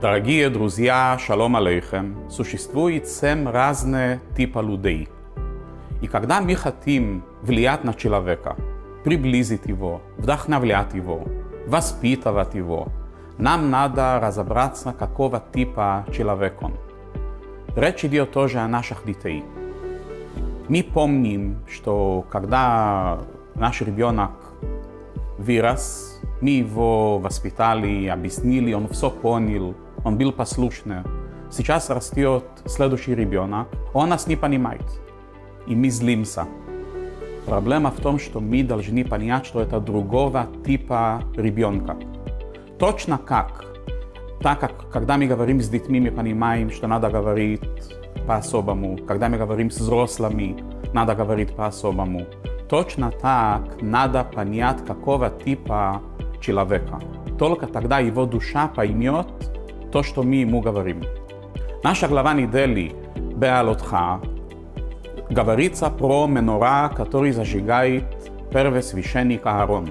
Дорогие друзья, шалом алейхем, существует семь разных типов людей. И когда мы хотим влиять на человека, приблизить его, вдохновлять его, воспитывать его, нам надо разобраться, какого типа человек он. Речь идет тоже о наших детей. Мы помним, что когда наш ребенок вырос, мы его воспитали, объяснили, он все понял, он был послушный. Сейчас растет следующий ребенок, он нас не понимает, и мы злимся. Проблема в том, что мы должны понять, что это другого типа ребенка. Точно как, так как когда мы говорим с детьми, мы понимаем, что надо говорить по-особому. Когда мы говорим с взрослыми, надо говорить по-особому. Точно так надо понять, какого типа человека. Только тогда его душа поймет то, что мы ему говорим. Наша глава недели Беалотха говорится про менора, который зажигает первый священник Аарон.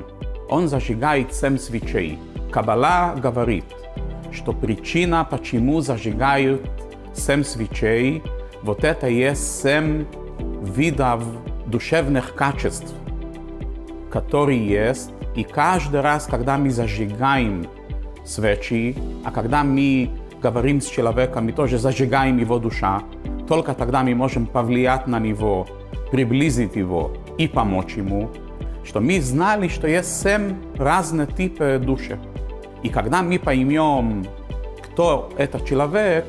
Он зажигает семь свечей. Кабала говорит, что причина, почему зажигают семь свечей, вот это есть семь видов душевных качеств, которые есть, и каждый раз, когда мы зажигаем свечи, а когда мы говорим с человеком, мы тоже зажигаем его душа, только тогда мы можем повлиять на него, приблизить его и помочь ему, что мы знали, что есть семь разных типов души. И когда мы поймем, кто этот человек,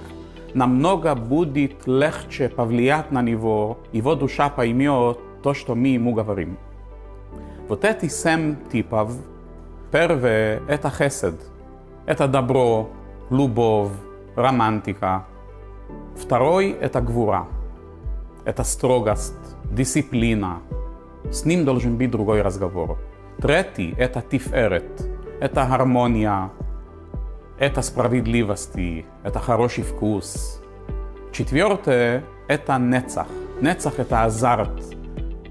намного будет легче повлиять на него, его душа поймет то, что мы ему говорим. Вот эти семь типов, первое – это хесед, это добро, любовь, романтика. Второй – это гвура, это строгость, дисциплина. С ним должен быть другой разговор. Третий – это тиферет, это гармония, это справедливости, это хороший вкус. Четвертое – это нецах. Нецах – это азарт,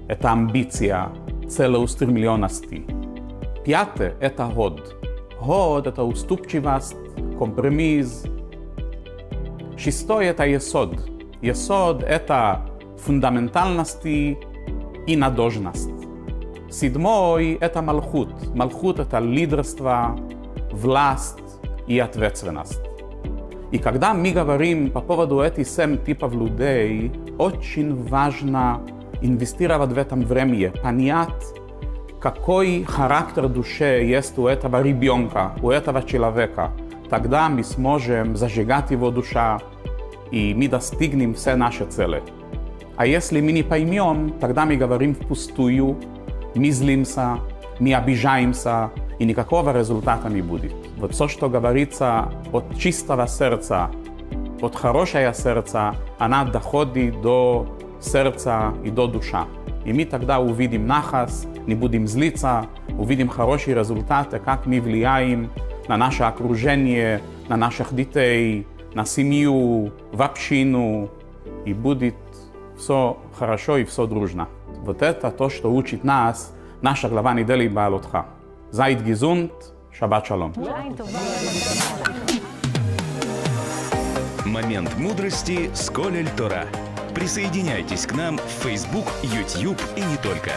это амбиция, целеустремленности. Пятое – это год. Год – это уступчивость, компромисс. Шестое – это есод. Есод – это фундаментальности и надежность. Седьмой – это малхут. Малхут – это лидерство, власть и ответственность. И когда мы говорим по поводу этих семь типов людей, очень важно инвестировать в этом время, понять, какой характер души есть у этого ребенка, у этого человека. Тогда мы сможем зажигать его душа, и мы достигнем все наши цели. А если мы не поймем, тогда мы говорим впустую, мы злимся, мы обижаемся, и никакого результата не будет. Вот все, что говорится от чистого сердца, от хорошего сердца, она доходит до сердца и до душа. И мы тогда увидим нахас, не будем злиться, увидим хорошие результаты, как мы влияем на наше окружение, на наших детей, на семью, в общину, и будет все хорошо и все дружно. Вот это то, что учит нас наша глава недели Баалотха. Seid gesund, Shabbat Shalom. Момент мудрости с Колель Тора. Присоединяйтесь к нам в Facebook, YouTube и не только.